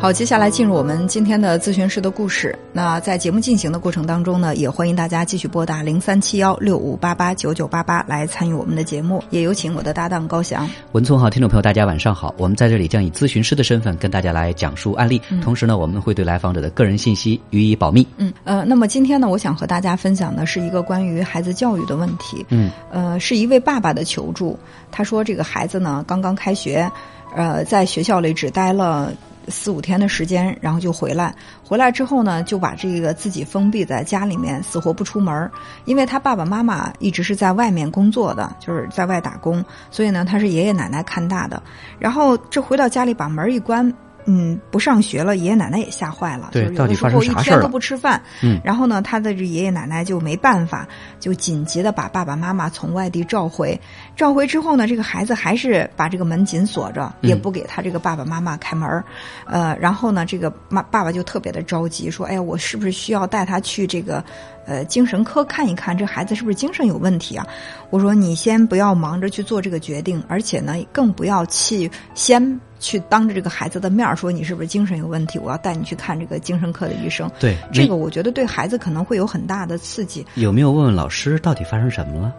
好，接下来进入我们今天的咨询师的故事。那在节目进行的过程当中呢，也欢迎大家继续拨打零三七幺六五八八九九八八来参与我们的节目。也有请我的搭档高翔。文聪好，听众朋友，大家晚上好。我们在这里将以咨询师的身份跟大家来讲述案例，同时呢，我们会对来访者的个人信息予以保密。嗯呃，那么今天呢，我想和大家分享的是一个关于孩子教育的问题。嗯呃，是一位爸爸的求助。他说，这个孩子呢刚刚开学，呃，在学校里只待了。四五天的时间，然后就回来。回来之后呢，就把这个自己封闭在家里面，死活不出门。因为他爸爸妈妈一直是在外面工作的，就是在外打工，所以呢，他是爷爷奶奶看大的。然后这回到家里，把门一关。嗯，不上学了，爷爷奶奶也吓坏了。对，到底发生啥事儿都不吃饭。嗯，然后呢，他的这爷爷奶奶就没办法，就紧急的把爸爸妈妈从外地召回。召回之后呢，这个孩子还是把这个门紧锁着，也不给他这个爸爸妈妈开门。呃，然后呢，这个妈爸爸就特别的着急，说：“哎呀，我是不是需要带他去这个呃精神科看一看？这孩子是不是精神有问题啊？”我说：“你先不要忙着去做这个决定，而且呢，更不要去先。”去当着这个孩子的面说你是不是精神有问题？我要带你去看这个精神科的医生。对，这个我觉得对孩子可能会有很大的刺激。有没有问问老师到底发生什么了？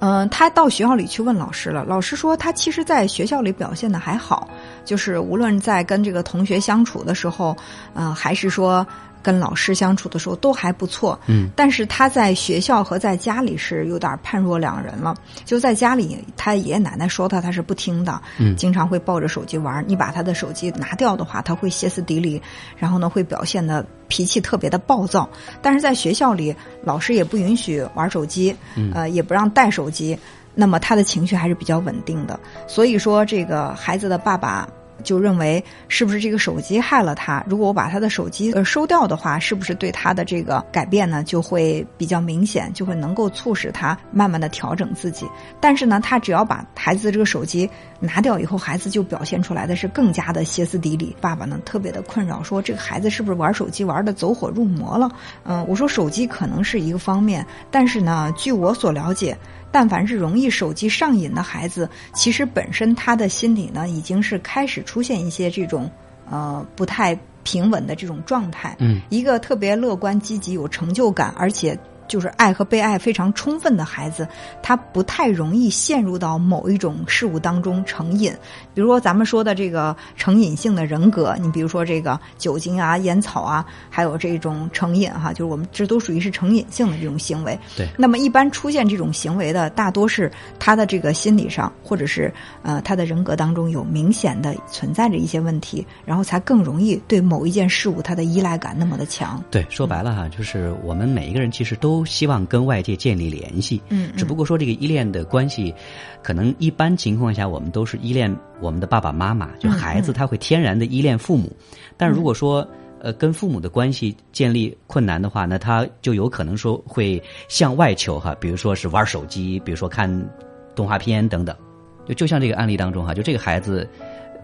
嗯，他到学校里去问老师了。老师说他其实在学校里表现的还好，就是无论在跟这个同学相处的时候，嗯，还是说。跟老师相处的时候都还不错，嗯，但是他在学校和在家里是有点判若两人了。就在家里，他爷爷奶奶说他，他是不听的，嗯，经常会抱着手机玩。你把他的手机拿掉的话，他会歇斯底里，然后呢会表现的脾气特别的暴躁。但是在学校里，老师也不允许玩手机，呃，也不让带手机，那么他的情绪还是比较稳定的。所以说，这个孩子的爸爸。就认为是不是这个手机害了他？如果我把他的手机呃收掉的话，是不是对他的这个改变呢就会比较明显，就会能够促使他慢慢的调整自己？但是呢，他只要把孩子这个手机拿掉以后，孩子就表现出来的是更加的歇斯底里。爸爸呢特别的困扰，说这个孩子是不是玩手机玩的走火入魔了？嗯，我说手机可能是一个方面，但是呢，据我所了解。但凡是容易手机上瘾的孩子，其实本身他的心理呢，已经是开始出现一些这种呃不太平稳的这种状态。嗯，一个特别乐观、积极、有成就感，而且。就是爱和被爱非常充分的孩子，他不太容易陷入到某一种事物当中成瘾。比如说咱们说的这个成瘾性的人格，你比如说这个酒精啊、烟草啊，还有这种成瘾哈，就是我们这都属于是成瘾性的这种行为。对。那么一般出现这种行为的，大多是他的这个心理上，或者是呃他的人格当中有明显的存在着一些问题，然后才更容易对某一件事物他的依赖感那么的强。对，说白了哈，就是我们每一个人其实都。都希望跟外界建立联系，嗯，只不过说这个依恋的关系，可能一般情况下我们都是依恋我们的爸爸妈妈，就孩子他会天然的依恋父母，但如果说呃跟父母的关系建立困难的话，那他就有可能说会向外求哈，比如说是玩手机，比如说看动画片等等，就就像这个案例当中哈，就这个孩子。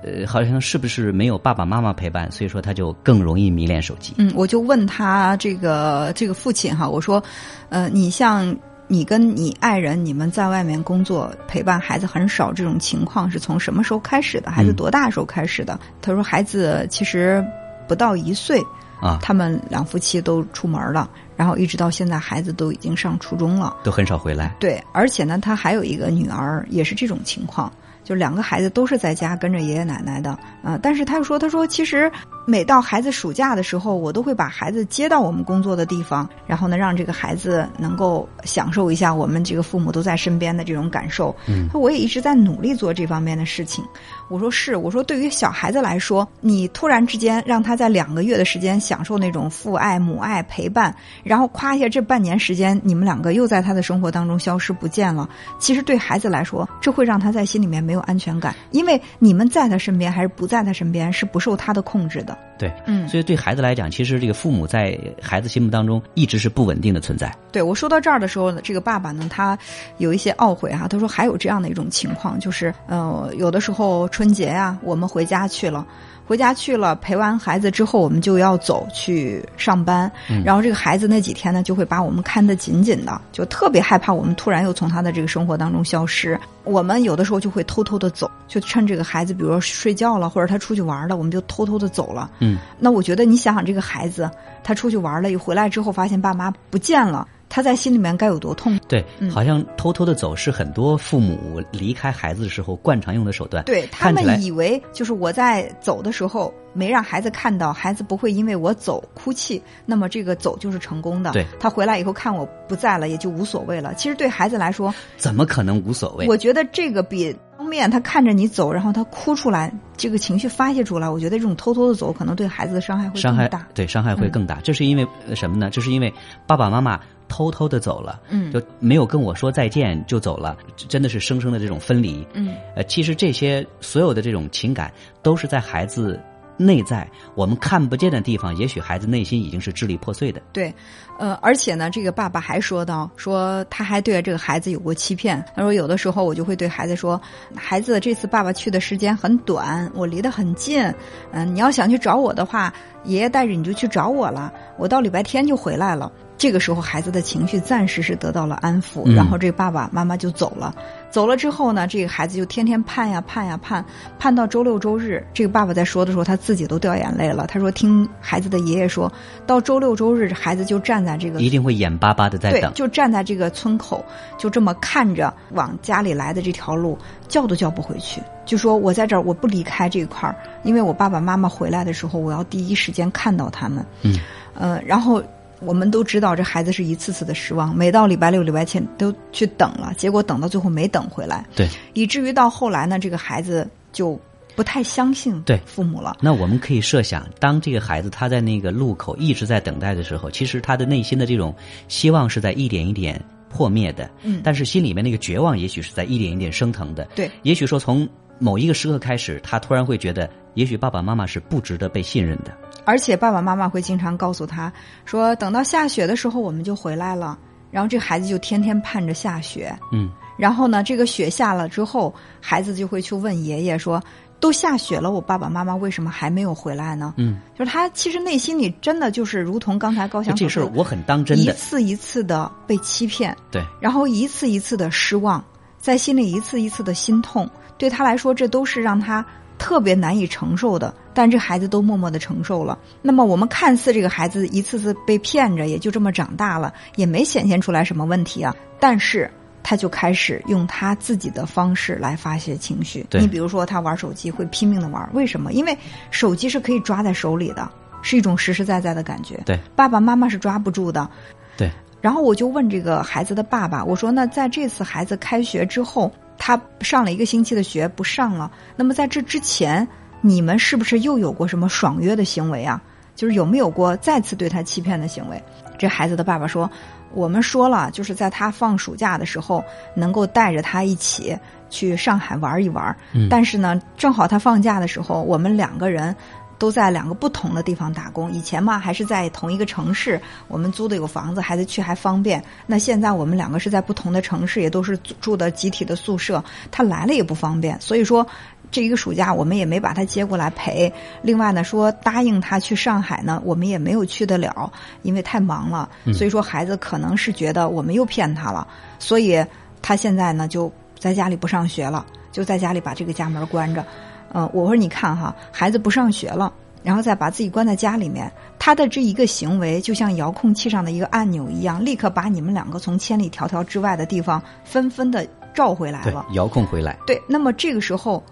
呃，好像是不是没有爸爸妈妈陪伴，所以说他就更容易迷恋手机。嗯，我就问他这个这个父亲哈，我说，呃，你像你跟你爱人，你们在外面工作，陪伴孩子很少，这种情况是从什么时候开始的？孩子多大时候开始的？他说孩子其实不到一岁啊，他们两夫妻都出门了，然后一直到现在，孩子都已经上初中了，都很少回来。对，而且呢，他还有一个女儿，也是这种情况。就两个孩子都是在家跟着爷爷奶奶的，呃，但是他又说，他说其实每到孩子暑假的时候，我都会把孩子接到我们工作的地方，然后呢，让这个孩子能够享受一下我们这个父母都在身边的这种感受。嗯，我也一直在努力做这方面的事情。我说是，我说对于小孩子来说，你突然之间让他在两个月的时间享受那种父爱母爱陪伴，然后夸一下这半年时间你们两个又在他的生活当中消失不见了，其实对孩子来说，这会让他在心里面没有。安全感，因为你们在他身边还是不在他身边，是不受他的控制的。 있습니다. 对，嗯所以对孩子来讲，其实这个父母在孩子心目当中一直是不稳定的存在。对我说到这儿的时候呢，这个爸爸呢，他有一些懊悔啊、他说还有这样的一种情况，就是呃，有的时候春节啊、我们回家去了。回家去了，陪完孩子之后，我们就要走去上班。嗯然后这个孩子那几天呢，就会把我们看得紧紧的，就特别害怕我们突然又从他的这个生活当中消失。我们有的时候就会偷偷的走，就趁这个孩子，比如说睡觉了，或者他出去玩了，我们就偷偷的走了。嗯，那我觉得你想想，这个孩子他出去玩了，一回来之后发现爸妈不见了，他在心里面该有多痛？对，嗯好像偷偷的走是很多父母离开孩子的时候惯常用的手段。对他们以为就是我在走的时候没让孩子看到，孩子不会因为我走哭泣，那么这个走就是成功的。对他回来以后看我不在了，也就无所谓了。其实对孩子来说，怎么可能无所谓？我觉得这个比当面他看着你走，然后他哭出来，这个情绪发泄出来，我觉得这种偷偷的走可能对孩子的伤害会伤害更大。对伤害会更大。这是因为呃什么呢？这是因为爸爸妈妈偷偷的走了，嗯就没有跟我说再见就走了，真的是生生的这种分离。嗯，呃，其实这些所有的这种情感都是在孩子内在我们看不见的地方，也许孩子内心已经是支离破碎的。对，呃，而且呢，这个爸爸还说到，说他还对这个孩子有过欺骗。他说，有的时候我就会对孩子说，孩子，这次爸爸去的时间很短，我离得很近，嗯、你要想去找我的话，爷爷带着你就去找我了，我到礼拜天就回来了。这个时候，孩子的情绪暂时是得到了安抚，嗯然后这爸爸妈妈就走了。走了之后呢，这个孩子就天天盼呀盼呀盼，盼到周六周日。这个爸爸在说的时候，他自己都掉眼泪了。他说，听孩子的爷爷说，到周六周日，孩子就站在这个一定会眼巴巴的在对等，。就站在这个村口，就这么看着往家里来的这条路，叫都叫不回去。就说我在这儿，我不离开这一块儿，因为我爸爸妈妈回来的时候，我要第一时间看到他们。嗯，呃，然后我们都知道，这孩子是一次次的失望，每到礼拜六、礼拜天都去等了，结果等到最后没等回来，对。以至于到后来呢，这个孩子就不太相信对。父母了。那我们可以设想，当这个孩子他在那个路口一直在等待的时候，其实他的内心的这种希望是在一点一点破灭的，嗯。但是心里面那个绝望也许是在一点一点升腾的，对，也许说从某一个时刻开始，他突然会觉得，也许爸爸妈妈是不值得被信任的，而且爸爸妈妈会经常告诉他说，等到下雪的时候我们就回来了。然后这孩子就天天盼着下雪。嗯，然后呢，这个雪下了之后，孩子就会去问爷爷说：“都下雪了，我爸爸妈妈为什么还没有回来呢？”嗯，就是他其实内心里真的就是如同刚才高翔说的，事儿我很当真一，次一次的被欺骗，对，然后一次一次的失望，在心里一次一次的心痛，对他来说，这都是让他特别难以承受的。但这孩子都默默的承受了。那么我们看似这个孩子一次次被骗着，也就这么长大了，也没显现出来什么问题啊。但是他就开始用他自己的方式来发泄情绪。你比如说，他玩手机会拼命的玩，为什么？因为手机是可以抓在手里的，是一种实实在在的感觉。对，爸爸妈妈是抓不住的。对，然后我就问这个孩子的爸爸，我说：“那在这次孩子开学之后，他上了一个星期的学不上了，那么在这之前，你们是不是又有过什么爽约的行为啊？就是有没有过再次对他欺骗的行为？”这孩子的爸爸说：“我们说了，就是在他放暑假的时候，能够带着他一起去上海玩一玩。嗯但是呢，正好他放假的时候，我们两个人。”都在两个不同的地方打工。以前嘛，还是在同一个城市，我们租的有房子，孩子去还方便。那现在我们两个是在不同的城市，也都是住住的集体的宿舍，他来了也不方便。所以说，这一个暑假我们也没把他接过来陪。另外呢，说答应他去上海呢，我们也没有去得了，因为太忙了。所以说，孩子可能是觉得我们又骗他了，所以他现在呢就在家里不上学了，就在家里把这个家门关着。嗯、我说你看哈，孩子不上学了，然后再把自己关在家里面，他的这一个行为就像遥控器上的一个按钮一样，立刻把你们两个从千里迢迢之外的地方纷纷的召回来了。，遥控回来，对，那么这个时候，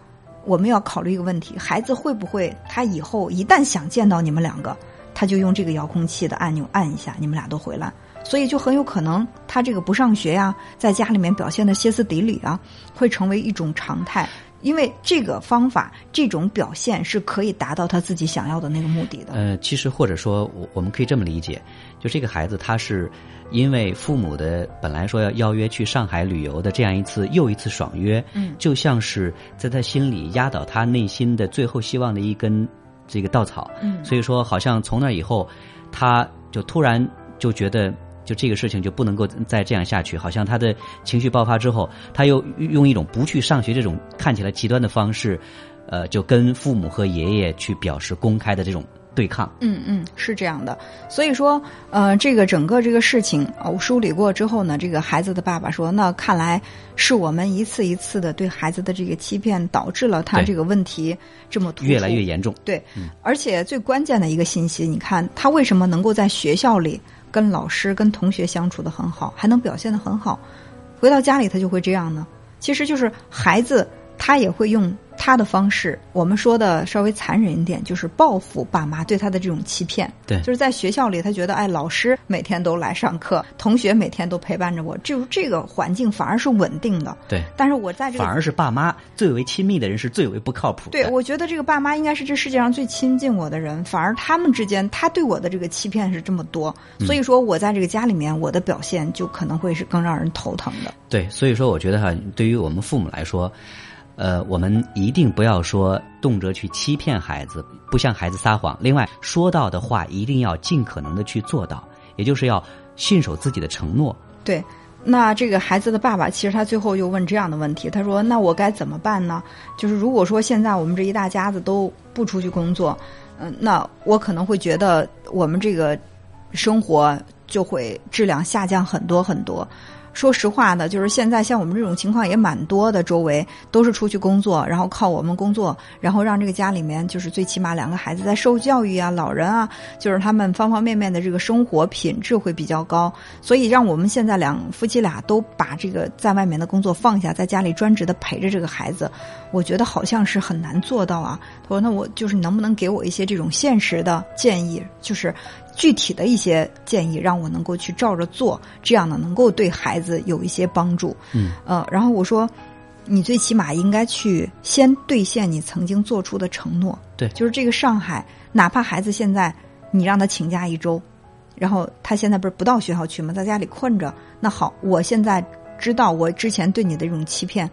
我们要考虑一个问题：孩子会不会他以后一旦想见到你们两个，他就用这个遥控器的按钮按一下，你们俩都回来。所以就很有可能他这个不上学呀，在家里面表现的歇斯底里啊，会成为一种常态。因为这个方法、这种表现是可以达到他自己想要的那个目的的。呃，其实或者说，我我们可以这么理解，就这个孩子他是因为父母的本来说要邀约去上海旅游的这样一次又一次爽约，嗯就像是在他心里压倒他内心的最后希望的一根这个稻草。嗯所以说，好像从那以后，他就突然就觉得。就这个事情就不能够再这样下去，好像他的情绪爆发之后，他又用一种不去上学这种看起来极端的方式，呃，就跟父母和爷爷去表示公开的这种对抗。嗯嗯，是这样的。所以说，呃，这个整个这个事情啊，我梳理过之后呢，这个孩子的爸爸说，那看来是我们一次一次的对孩子的这个欺骗，导致了他这个问题这么突越来越严重。对，而且最关键的一个信息，你看他为什么能够在学校里跟老师、跟同学相处的很好，还能表现的很好，回到家里他就会这样呢？其实就是孩子他也会用他的方式，我们说的稍微残忍一点，就是报复爸妈对他的这种欺骗。对就是在学校里，他觉得哎，老师每天都来上课，同学每天都陪伴着我，就是这个环境反而是稳定的。对，但是我在这个反而是爸妈最为亲密的人是最为不靠谱的。对，我觉得这个爸妈应该是这世界上最亲近我的人，反而他们之间，他对我的这个欺骗是这么多，所以说我在这个家里面，我的表现就可能会是更让人头疼的。对，所以说我觉得哈，对于我们父母来说，呃，我们一定不要说动辄去欺骗孩子，不向孩子撒谎。另外，说到的话一定要尽可能的去做到，也就是要信守自己的承诺。对，那这个孩子的爸爸，其实他最后又问这样的问题，他说：“那我该怎么办呢？就是如果说现在我们这一大家子都不出去工作，嗯、那我可能会觉得我们这个生活就会质量下降很多很多。”说实话呢，就是现在像我们这种情况也蛮多的，周围都是出去工作，然后靠我们工作，然后让这个家里面就是最起码两个孩子在受教育啊，老人啊，就是他们方方面面的这个生活品质会比较高，所以让我们现在两夫妻俩都把这个在外面的工作放下，在家里专职的陪着这个孩子，我觉得好像是很难做到啊。他说：“那我就是能不能给我一些这种现实的建议，就是具体的一些建议，让我能够去照着做，这样呢能够对孩子有一些帮助。”嗯，呃，然后我说。你最起码应该去先兑现你曾经做出的承诺。对就是这个上海，哪怕孩子现在你让他请假一周，然后他现在不是不到学校去吗？在家里困着。那好，我现在知道我之前对你的这种欺骗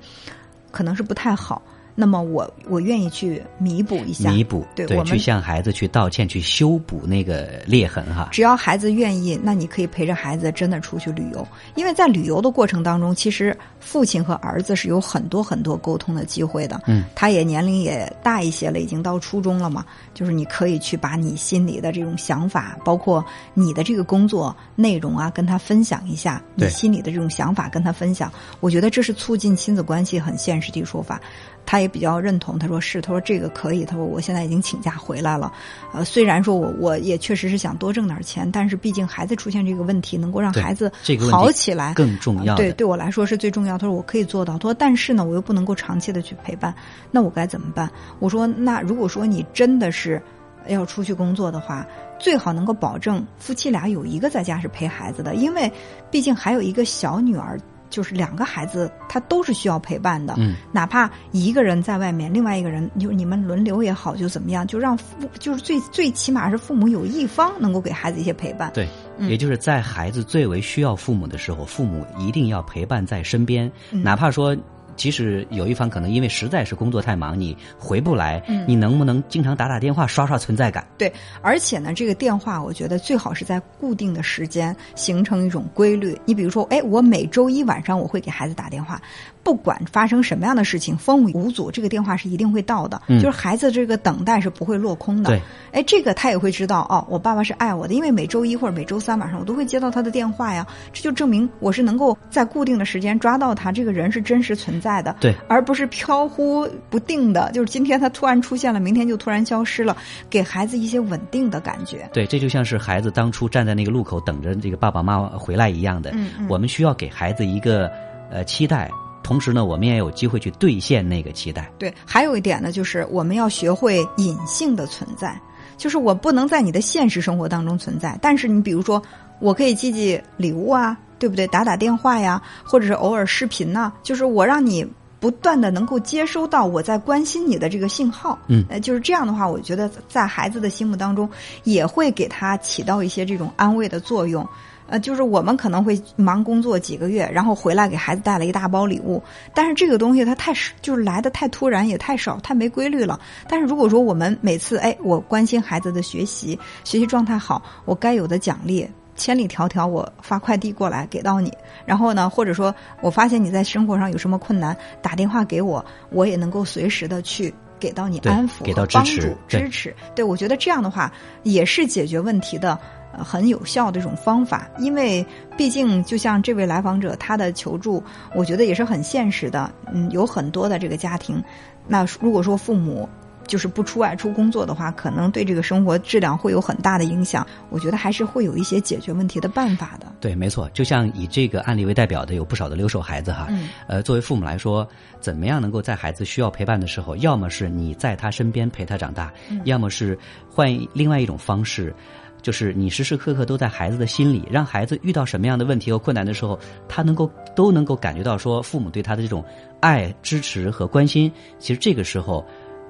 可能是不太好，那么我我愿意去弥补一下，弥补，对我们去向孩子去道歉，去修补那个裂痕哈。只要孩子愿意，那你可以陪着孩子真的出去旅游，因为在旅游的过程当中，其实父亲和儿子是有很多很多沟通的机会的。嗯，他也年龄也大一些了，已经到初中了嘛，就是你可以去把你心里的这种想法，包括你的这个工作内容啊，跟他分享一下，你对心里的这种想法跟他分享。我觉得这是促进亲子关系很现实的说法。他也比较认同，他说是，他说这个可以，他说我现在已经请假回来了，呃，虽然说我我也确实是想多挣点钱，但是毕竟孩子出现这个问题，能够让孩子好起来更重要的对，对我来说是最重要。他说我可以做到，他说但是呢，我又不能够长期的去陪伴，那我该怎么办？我说那如果说你真的是要出去工作的话，最好能够保证夫妻俩有一个在家是陪孩子的，因为毕竟还有一个小女儿。就是两个孩子，他都是需要陪伴的。嗯，哪怕一个人在外面，另外一个人就你们轮流也好，就怎么样，就让父就是最最起码是父母有一方能够给孩子一些陪伴。对，嗯也就是在孩子最为需要父母的时候，父母一定要陪伴在身边，嗯哪怕说。即使有一方可能因为实在是工作太忙，你回不来，嗯你能不能经常打打电话刷刷存在感？对，而且呢，这个电话我觉得最好是在固定的时间形成一种规律。你比如说，哎，我每周一晚上我会给孩子打电话，不管发生什么样的事情，风雨无阻，这个电话是一定会到的。嗯就是孩子这个等待是不会落空的。对，哎，这个他也会知道哦，我爸爸是爱我的，因为每周一或者每周三晚上我都会接到他的电话呀，这就证明我是能够在固定的时间抓到他，这个人是真实存在的。对，而不是飘忽不定的，就是今天他突然出现了，明天就突然消失了，给孩子一些稳定的感觉。对，这就像是孩子当初站在那个路口等着这个爸爸妈妈回来一样的。嗯嗯我们需要给孩子一个呃期待，同时呢，我们也有机会去兑现那个期待。对，还有一点呢，就是我们要学会隐性的存在，就是我不能在你的现实生活当中存在，但是你比如说，我可以寄寄礼物啊，对不对？打打电话呀，或者是偶尔视频呐、就是我让你。不断的能够接收到我在关心你的这个信号，嗯呃，就是这样的话，我觉得在孩子的心目当中也会给他起到一些这种安慰的作用。呃，就是我们可能会忙工作几个月，然后回来给孩子带了一大包礼物，但是这个东西它太就是来的太突然，也太少，太没规律了。但是如果说我们每次哎，我关心孩子的学习，学习状态好，我该有的奖励。千里迢迢，我发快递过来给到你，然后呢，或者说我发现你在生活上有什么困难，打电话给我，我也能够随时的去给到你安抚、给到帮助、支持。对，我觉得这样的话也是解决问题的很有效的一种方法。因为毕竟，就像这位来访者他的求助，我觉得也是很现实的。嗯，有很多的这个家庭，那如果说父母。就是不出外出工作的话，可能对这个生活质量会有很大的影响。我觉得还是会有一些解决问题的办法的。对，没错。就像以这个案例为代表的，有不少的留守孩子哈。嗯。呃，作为父母来说，怎么样能够在孩子需要陪伴的时候，要么是你在他身边陪他长大，要么是换另外一种方式，就是你时时刻刻都在孩子的心里，让孩子遇到什么样的问题和困难的时候，他能够都能够感觉到说父母对他的这种爱、支持和关心。其实这个时候。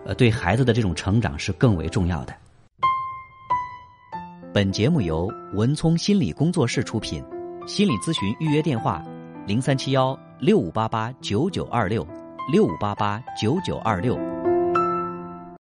呃，对孩子的这种成长是更为重要的。本节目由文聪心理工作室出品，心理咨询预约电话：零三七幺六五八八九九二六六五八八九九二六。